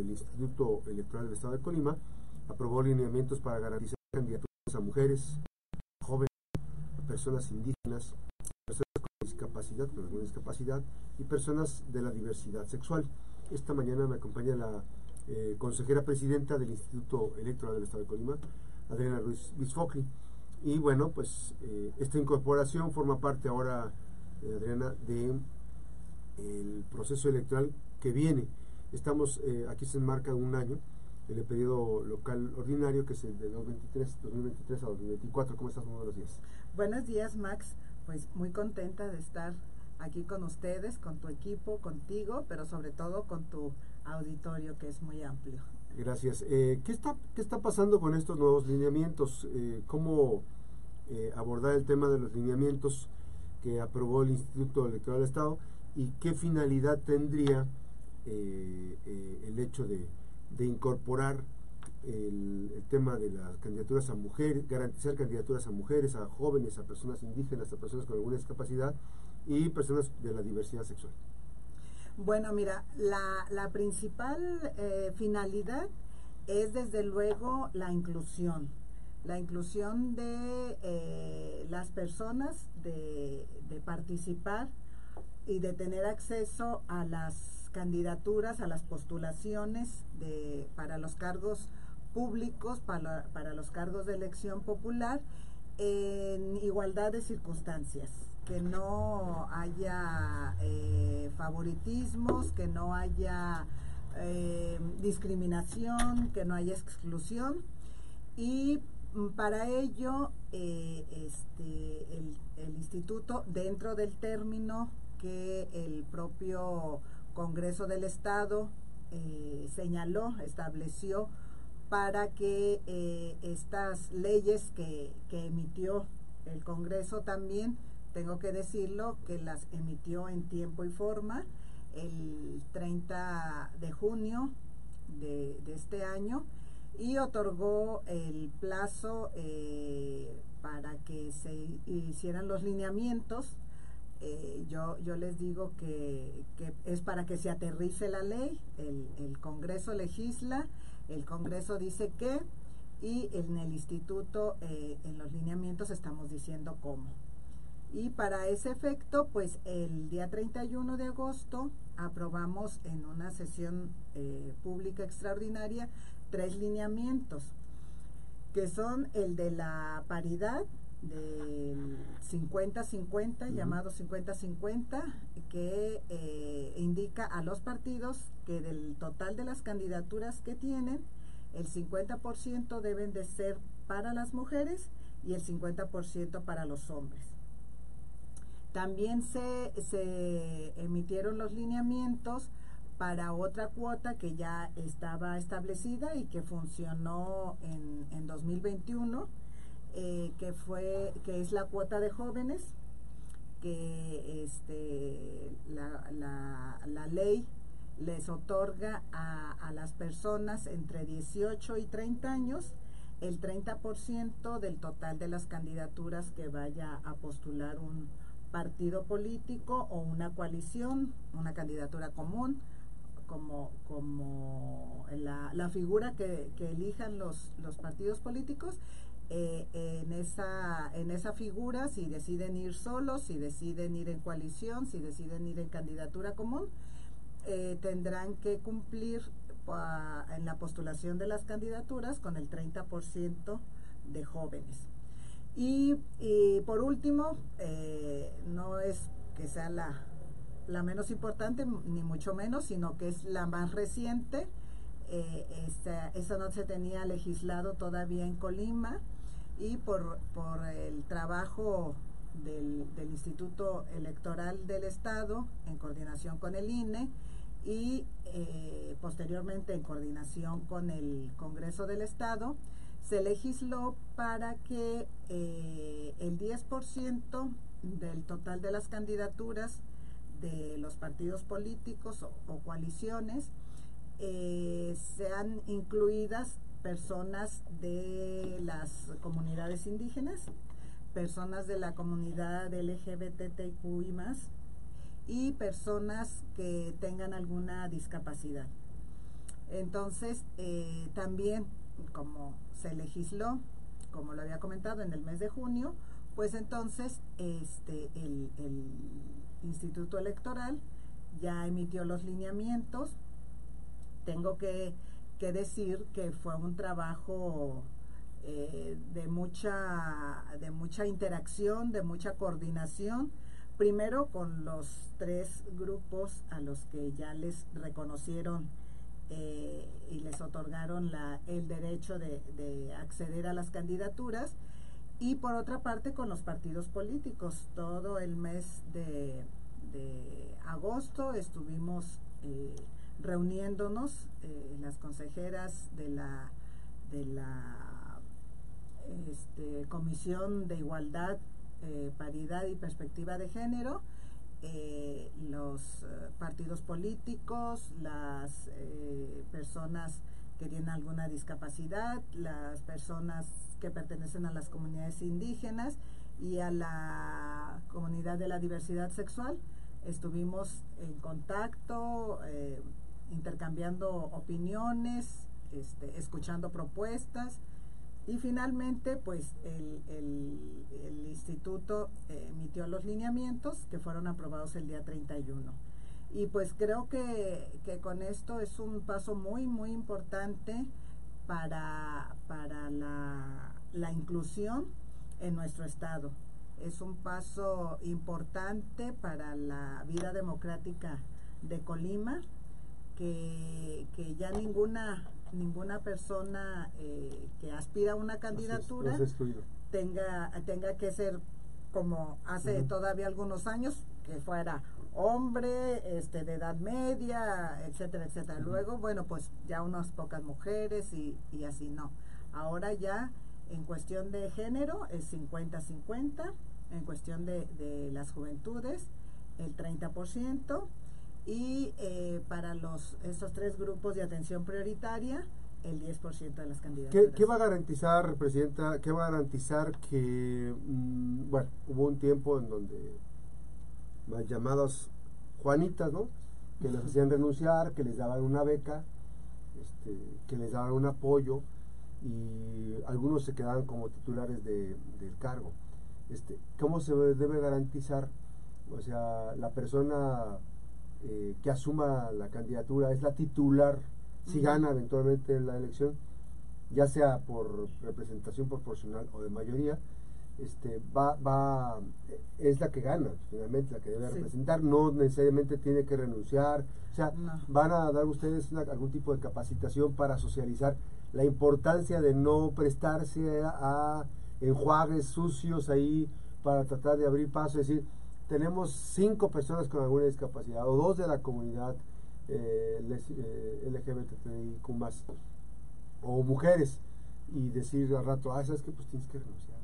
el Instituto Electoral del Estado de Colima aprobó lineamientos para garantizar candidaturas a mujeres, jóvenes, personas indígenas, personas con discapacidad, con alguna discapacidad y personas de la diversidad sexual. Esta mañana me acompaña la eh, consejera presidenta del Instituto Electoral del Estado de Colima, Adriana Ruiz Bisfocli. Y bueno, pues eh, esta incorporación forma parte ahora, eh, Adriana, de proceso electoral que viene. Estamos, aquí se enmarca un año, en el periodo local ordinario, que es el de 2023, 2023 a 2024. ¿Cómo estás? Muy buenos días. Buenos días, Max. Pues muy contenta de estar aquí con ustedes, con tu equipo, contigo, pero sobre todo con tu auditorio que es muy amplio. Gracias. Eh, ¿qué, está, ¿Qué está pasando con estos nuevos lineamientos? Eh, ¿Cómo eh, abordar el tema de los lineamientos que aprobó el Instituto Electoral del Estado y qué finalidad tendría el hecho de, incorporar el, tema de las candidaturas a mujeres, garantizar candidaturas a mujeres, a jóvenes, a personas indígenas, a personas con alguna discapacidad y personas de la diversidad sexual. Bueno, mira, la, la principal eh, finalidad es desde luego la inclusión, la inclusión de eh, las personas de, participar y de tener acceso a las candidaturas, a las postulaciones de, para los cargos públicos, para, para los cargos de elección popular, en igualdad de circunstancias que no haya eh, favoritismos, que no haya eh, discriminación, que no haya exclusión. Y mm, para ello, eh, este, el, el, instituto, dentro del término que el propio Congreso del Estado señaló, estableció, para que estas leyes que, que emitió el Congreso también tengo que decirlo, que las emitió en tiempo y forma el 30 de junio de, este año y otorgó el plazo eh, para que se hicieran los lineamientos. Eh, yo, yo les digo que, es para que se aterrice la ley, el, Congreso legisla, el Congreso dice qué y en el instituto, eh, en los lineamientos estamos diciendo cómo. Y para ese efecto, pues el día 31 de agosto aprobamos en una sesión eh, pública extraordinaria tres lineamientos, que son el de la paridad del 50-50, llamado 50-50, que eh, indica a los partidos que del total de las candidaturas que tienen, el 50% deben de ser para las mujeres y el 50% para los hombres. También se, se emitieron los lineamientos para otra cuota que ya estaba establecida y que funcionó en, en 2021, eh, que fue que es la cuota de jóvenes, que este, la, la, ley les otorga a, a, las personas entre 18 y 30 años el 30% del total de las candidaturas que vaya a postular un, partido político o una coalición, una candidatura común, como, como la, la figura que, que, elijan los, los partidos políticos. Eh, en, esa, en esa figura, si deciden ir solos, si deciden ir en coalición, si deciden ir en candidatura común, eh, tendrán que cumplir en la postulación de las candidaturas con el 30% de jóvenes. Y, por último, eh, no es que sea la, la, menos importante, ni mucho menos, sino que es la más reciente. Eh, esta, no se tenía legislado todavía en Colima y por, por el trabajo del, del, Instituto Electoral del Estado en coordinación con el INE y eh, posteriormente en coordinación con el Congreso del Estado, se legisló para que eh, el 10% del total de las candidaturas de los partidos políticos o, coaliciones eh, sean incluidas personas de las comunidades indígenas, personas de la comunidad LGBTQI y personas que tengan alguna discapacidad. Entonces, eh, también, como se legisló, como lo había comentado, en el mes de junio, pues entonces este, el Instituto Electoral ya emitió los lineamientos. Tengo que, que decir que fue un trabajo eh, de, mucha, de mucha interacción, de mucha coordinación, primero con los tres grupos a los que ya les reconocieron eh, y les otorgaron el derecho de, de, acceder a las candidaturas y por otra parte con los partidos políticos. Todo el mes de, de agosto estuvimos eh, reuniéndonos eh, las consejeras de la, de la este, Comisión de Igualdad, eh, Paridad y Perspectiva de Género eh, los partidos políticos, las personas que tienen alguna discapacidad, las personas que pertenecen a las comunidades indígenas y a la comunidad de la diversidad sexual. Estuvimos en contacto, intercambiando opiniones, este, escuchando propuestas y finalmente, pues el, instituto eh, emitió los lineamientos que fueron aprobados el día 31. Y pues creo que, con esto es un paso muy, muy importante para, para la inclusión en nuestro estado. Es un paso importante para la vida democrática de Colima, que, que ya ninguna ninguna persona eh, que aspira a una candidatura es, tenga tenga que ser como hace uh -huh. todavía algunos años que fuera hombre este de edad media etcétera etcétera uh -huh. luego bueno pues ya unas pocas mujeres y, y así no ahora ya en cuestión de género es 50-50 en cuestión de, de las juventudes el 30% y eh, para los estos tres grupos de atención prioritaria el 10% de las candidaturas. ¿Qué, ¿Qué, va a garantizar, Presidenta, qué va a garantizar que, mmm, bueno, hubo un tiempo en donde más llamadas Juanitas, ¿no? Que les hacían renunciar, que les daban una beca, este, que les daban un apoyo y algunos se quedaban como titulares de, del cargo. Este, ¿Cómo se debe garantizar? O sea, la persona eh, que asuma la candidatura es la titular si gana eventualmente la elección ya sea por representación proporcional o de mayoría este va va es la que gana finalmente la que debe sí. representar no necesariamente tiene que renunciar o sea no. van a dar ustedes una, algún tipo de capacitación para socializar la importancia de no prestarse a, a enjuagues sucios ahí para tratar de abrir paso es decir tenemos cinco personas con alguna discapacidad o dos de la comunidad eh, eh, LGBTIQ más o mujeres y decir al rato, ah, sabes que pues tienes que renunciar.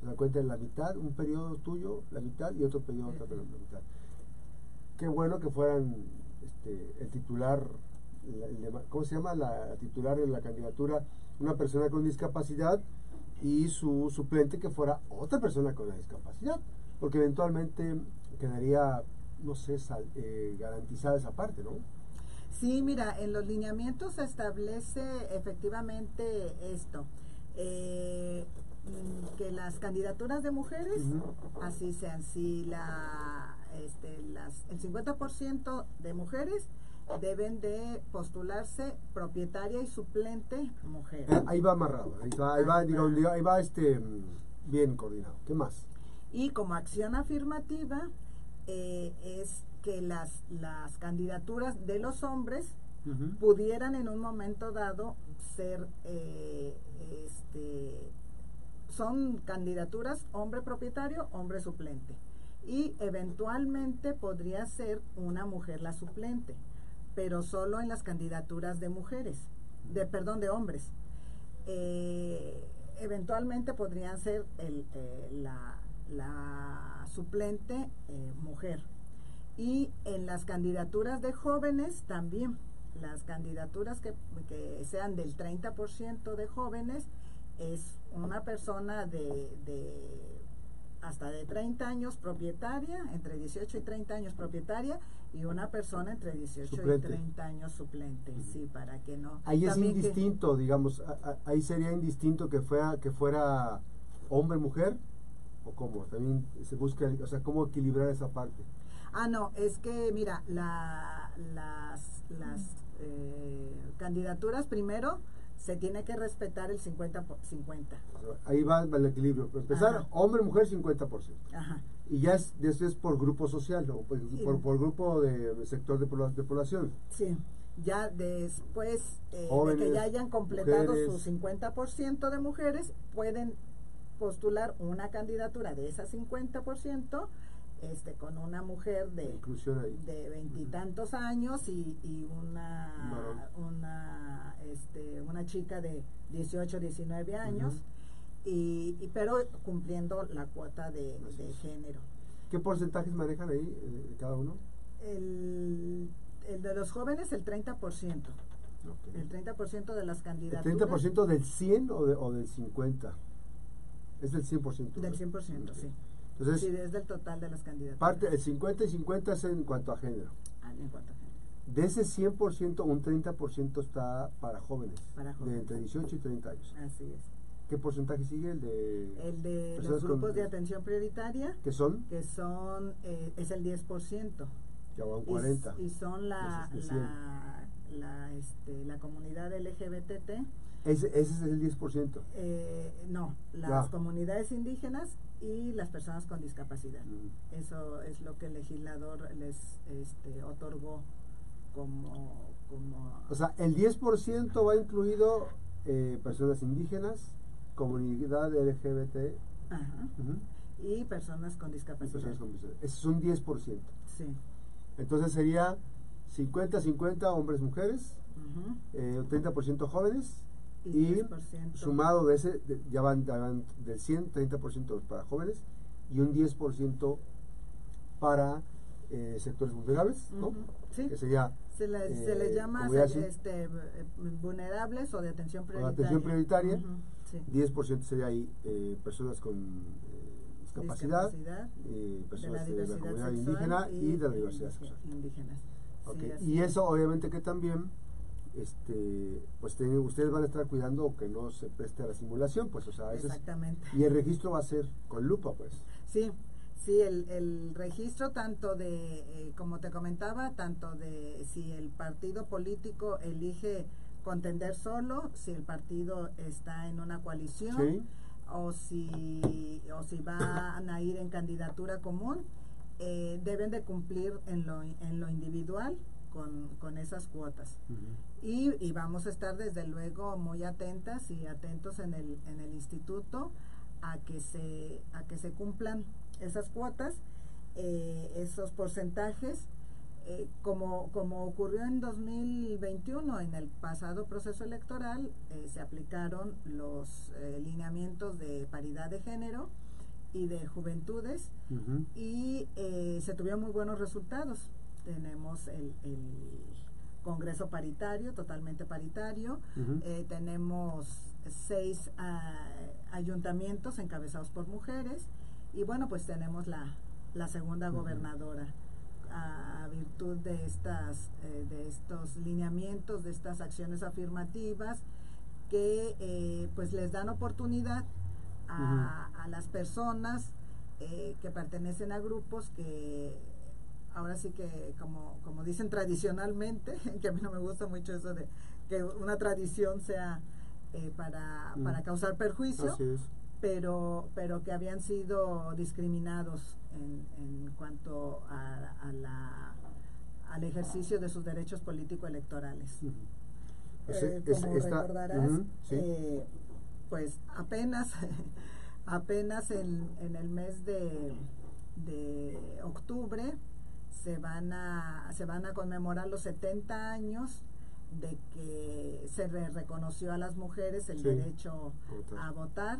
Se da cuenta de la mitad, un periodo tuyo, la mitad y otro periodo otra la mitad. Qué bueno que fueran este, el titular, la, ¿cómo se llama? La titular de la candidatura, una persona con discapacidad y su suplente que fuera otra persona con la discapacidad porque eventualmente quedaría, no sé, sal, eh, garantizada esa parte, ¿no? Sí, mira, en los lineamientos se establece efectivamente esto, eh, que las candidaturas de mujeres uh -huh. así sean, si la, este, las, el 50% de mujeres deben de postularse propietaria y suplente mujer. Ahí va amarrado, ahí va, ahí va, digo, ahí va este, bien coordinado. ¿Qué más? Y como acción afirmativa eh, es que las, las candidaturas de los hombres uh -huh. pudieran en un momento dado ser, eh, este, son candidaturas hombre propietario, hombre suplente. Y eventualmente podría ser una mujer la suplente, pero solo en las candidaturas de mujeres, de perdón, de hombres. Eh, eventualmente podrían ser el, eh, la, la suplente eh, mujer. Y en las candidaturas de jóvenes también, las candidaturas que, que sean del 30% de jóvenes, es una persona de, de, hasta de 30 años propietaria, entre 18 y 30 años propietaria, y una persona entre 18 Suplente. y 30 años suplente, sí, para que no. Ahí es que- indistinto, digamos, a- a- ahí sería indistinto que fuera, que fuera hombre, mujer, o cómo, también se busca, o sea, cómo equilibrar esa parte. Ah, no, es que mira, la, las, las eh, candidaturas primero se tiene que respetar el 50 por 50. O sea, ahí va el equilibrio. Empezar, Ajá. hombre, mujer, 50%. Ajá. Y ya es, eso es por grupo social, o por, Sí. por, por grupo de, de sector de, de población. Sí, ya después eh, de Jóvenes, que ya hayan completado mujeres. su 50% de mujeres, pueden postular una candidatura de ese 50% este, con una mujer de de veintitantos años y, y una una este, una chica de 18 19 años y, y- pero cumpliendo la cuota de, de género. ¿Qué porcentajes manejan ahí eh, cada uno? el, el de los jóvenes el 30% Ok. el 30% de las ¿El candidaturas. 30% del 100 o, de- o del 50? Es del 100%. del ¿verdad? 100% Ok. sí Entonces, sí es del total de las candidaturas parte, el 50 y 50 es en cuanto a género. Ah, en cuanto a género. De ese 100%, un 30% está para jóvenes, Para de jóvenes. entre 18 y 30 años. así es ¿Qué porcentaje sigue? El de... el de los con- grupos de atención prioritaria ¿Qué son? que son eh, es el 10% Ya van Y- 40. Y, son la, de la, la, este, la comunidad LGBTT. Ese, ese es el 10%. Eh, no, las Ya. comunidades indígenas y las personas con discapacidad. Mm. Eso es lo que el legislador les este, otorgó como... como O sea, el 10% va incluido eh, personas indígenas, comunidad LGBT ajá, y personas con discapacidad. personas con discapacidad. Ese es un 10%. Sí. Entonces sería 50-50 hombres-mujeres, ujú, eh, 30% jóvenes Y, y 10%. sumado de ese, de- ya, van, ya van del 100, 30% para jóvenes y un 10% para eh, sectores vulnerables, ¿no? Sí. Que sería Se, le- eh, se les llama se- este, vulnerables o de atención O de prioritaria. atención prioritaria. Ujú, sí. 10% sería ahí eh, personas con eh, discapacidad, eh, personas de la de la comunidad indígena y, de la diversidad sexual. indígenas. Sí, Y es. eso obviamente que también este pues tienen- ustedes van a estar cuidando que no se preste a la simulación, pues o sea, es- Exactamente. y el registro va a ser con lupa, pues. Sí, sí, el, el registro tanto de, eh, como te comentaba, tanto de si el partido político elige contender solo, si el partido está en una coalición Sí. o si o si van a ir en candidatura común, eh, deben de cumplir en lo, en lo individual con, con esas cuotas. Y, y vamos a estar desde luego muy atentas y atentos en el, en el instituto a que se, a que se cumplan esas cuotas, eh, esos porcentajes, eh, como, como ocurrió en 2021, en el pasado proceso electoral, eh, se aplicaron los eh, lineamientos de paridad de género y de juventudes y se tuvieron muy buenos resultados. Tenemos el, el Congreso paritario, totalmente paritario. Eh, tenemos seis ah, ayuntamientos encabezados por mujeres. Y bueno, pues tenemos la, la segunda gobernadora a, a virtud de estas eh, de estos lineamientos de estas acciones afirmativas que eh, pues les dan oportunidad a, a las personas que pertenecen a grupos que ahora sí que como, como dicen tradicionalmente, que a mí no me gusta mucho eso de que una tradición sea eh, para, Mm. para causar perjuicio, Así es. pero, pero que habían sido discriminados en, en cuanto a, a la, al ejercicio de sus derechos político-electorales. Pues, Eh, es- como recordarás, sí. eh, pues apenas, apenas en, en el mes de, de octubre se van a se van a conmemorar los 70 años de que se re- reconoció a las mujeres el Sí, derecho votar. a votar.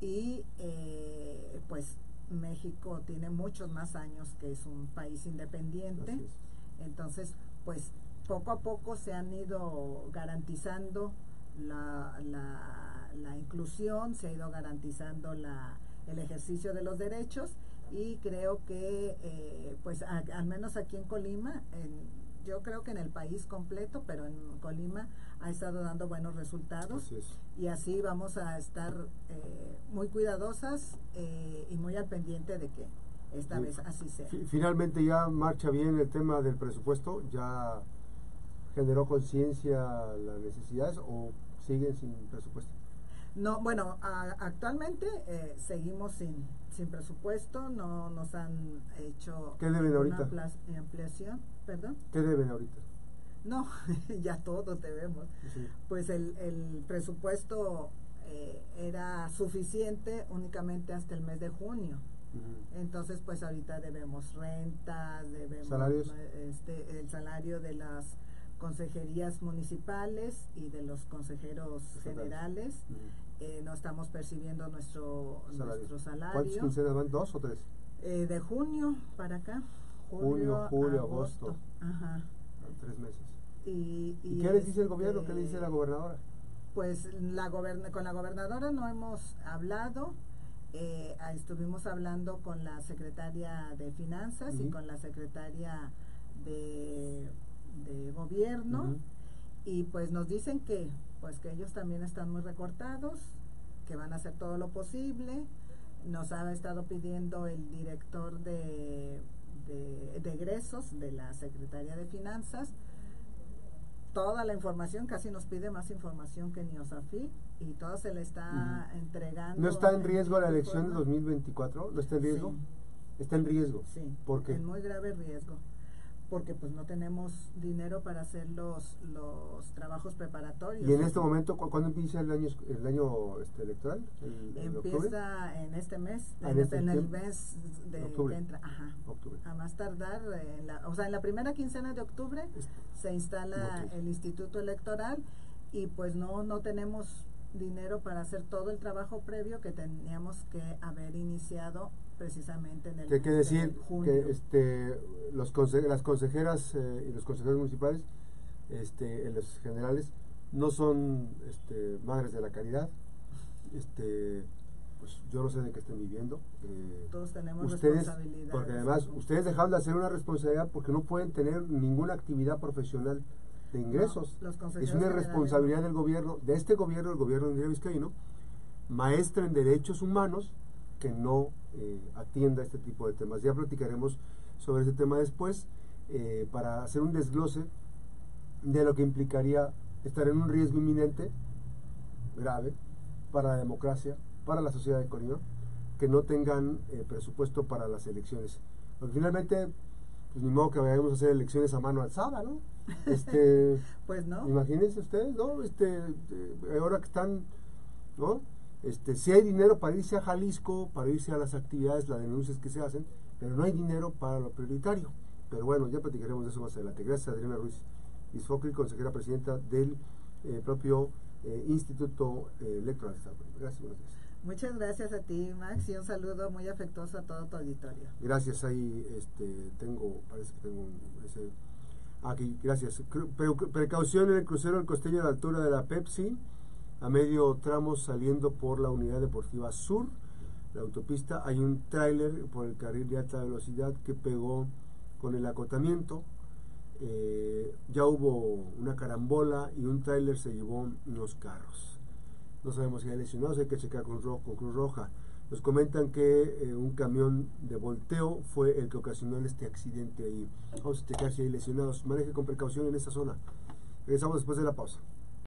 Y eh, pues México tiene muchos más años que es un país independiente. Entonces, pues poco a poco se han ido garantizando la, la, la inclusión, se ha ido garantizando la, el ejercicio de los derechos y creo que eh, pues al menos aquí en Colima, yo creo que en el país completo, pero en Colima ha estado dando buenos resultados y así vamos a estar eh, muy cuidadosas eh, y muy al pendiente de que esta vez así sea. Finalmente ya marcha bien el tema del presupuesto, ya generó conciencia las necesidades o siguen sin presupuesto. No, bueno, actualmente eh, seguimos sin, sin presupuesto, no nos han hecho ¿Qué deben ahorita? ampliación, perdón. ¿Qué deben ahorita? No, ya todo debemos. Pues el, el presupuesto eh, era suficiente únicamente hasta el mes de junio. Entonces, pues ahorita debemos rentas, debemos ¿Salarios? Este, el salario de las consejerías municipales y de los consejeros generales. Eh, no estamos percibiendo nuestro salario. nuestro salario. ¿Cuántas quincenas van? ¿Dos o tres? Eh, de junio para acá. Julio, julio, agosto. Ajá. Tres meses. ¿Y, qué les dice el gobierno? ¿Qué le dice la gobernadora? Pues la con la gobernadora no hemos hablado. Eh, estuvimos hablando con la secretaria de Finanzas y con la secretaria de, de Gobierno y pues nos dicen que pues que ellos también están muy recortados, que van a hacer todo lo posible. Nos ha estado pidiendo el director de, de, de egresos de la Secretaría de Finanzas toda la información, casi nos pide más información que Niosafi y todo se le está entregando. ¿No está en riesgo la elección de 2024? ¿No está en riesgo? Está en riesgo. Sí. ¿Por qué? En muy grave riesgo porque pues no tenemos dinero para hacer los, los trabajos preparatorios. ¿Y en este momento cuándo empieza el año el año este, electoral? empieza en este mes, ah, en, este, el mes de octubre. que entra, ajá. A más tardar, en la, o sea, en la primera quincena de octubre este. se instala el Instituto Electoral y pues no no tenemos dinero para hacer todo el trabajo previo que teníamos que haber iniciado precisamente en el que, que decir que este los las consejeras eh, y los consejeros municipales este en los generales no son este, madres de la caridad. Este pues yo no sé de qué estén viviendo eh, todos tenemos ustedes porque además ustedes dejaron de hacer una responsabilidad porque no pueden tener ninguna actividad profesional de ingresos es una responsabilidad del gobierno de este gobierno el gobierno de Andrea Vizcaíno maestra en derechos humanos que no eh, atienda este tipo de temas. Ya platicaremos sobre ese tema después eh, para hacer un desglose de lo que implicaría estar en un riesgo inminente, grave, para la democracia, para la sociedad de Colima, que no tengan eh, presupuesto para las elecciones. Porque finalmente, pues ni modo que vayamos a hacer elecciones a mano alzada, ¿no? Este, pues no. Imagínense ustedes, ¿no? Este, ahora que están, ¿no? Este, si hay dinero para irse a Jalisco, para irse a las actividades, las denuncias que se hacen, pero no hay dinero para lo prioritario. Pero bueno, ya platicaremos de eso más adelante. Gracias Adriana Ruiz Isfocri, consejera presidenta del eh, propio eh, Instituto eh, Electoral. Gracias. Muchas gracias a ti, Max, y un saludo muy afectuoso a todo tu auditorio. Gracias, ahí este, tengo, parece que tengo ese, aquí, gracias. Precaución en el crucero del costeño a la altura de la Pepsi a medio tramo saliendo por la unidad deportiva sur, la autopista, hay un tráiler por el carril de alta velocidad que pegó con el acotamiento. Eh, ya hubo una carambola y un tráiler se llevó los carros. No sabemos si hay lesionados, hay que checar con, con Cruz Roja. Nos comentan que eh, un camión de volteo fue el que ocasionó este accidente ahí. Vamos a checar si hay lesionados. Maneje con precaución en esta zona. Regresamos después de la pausa.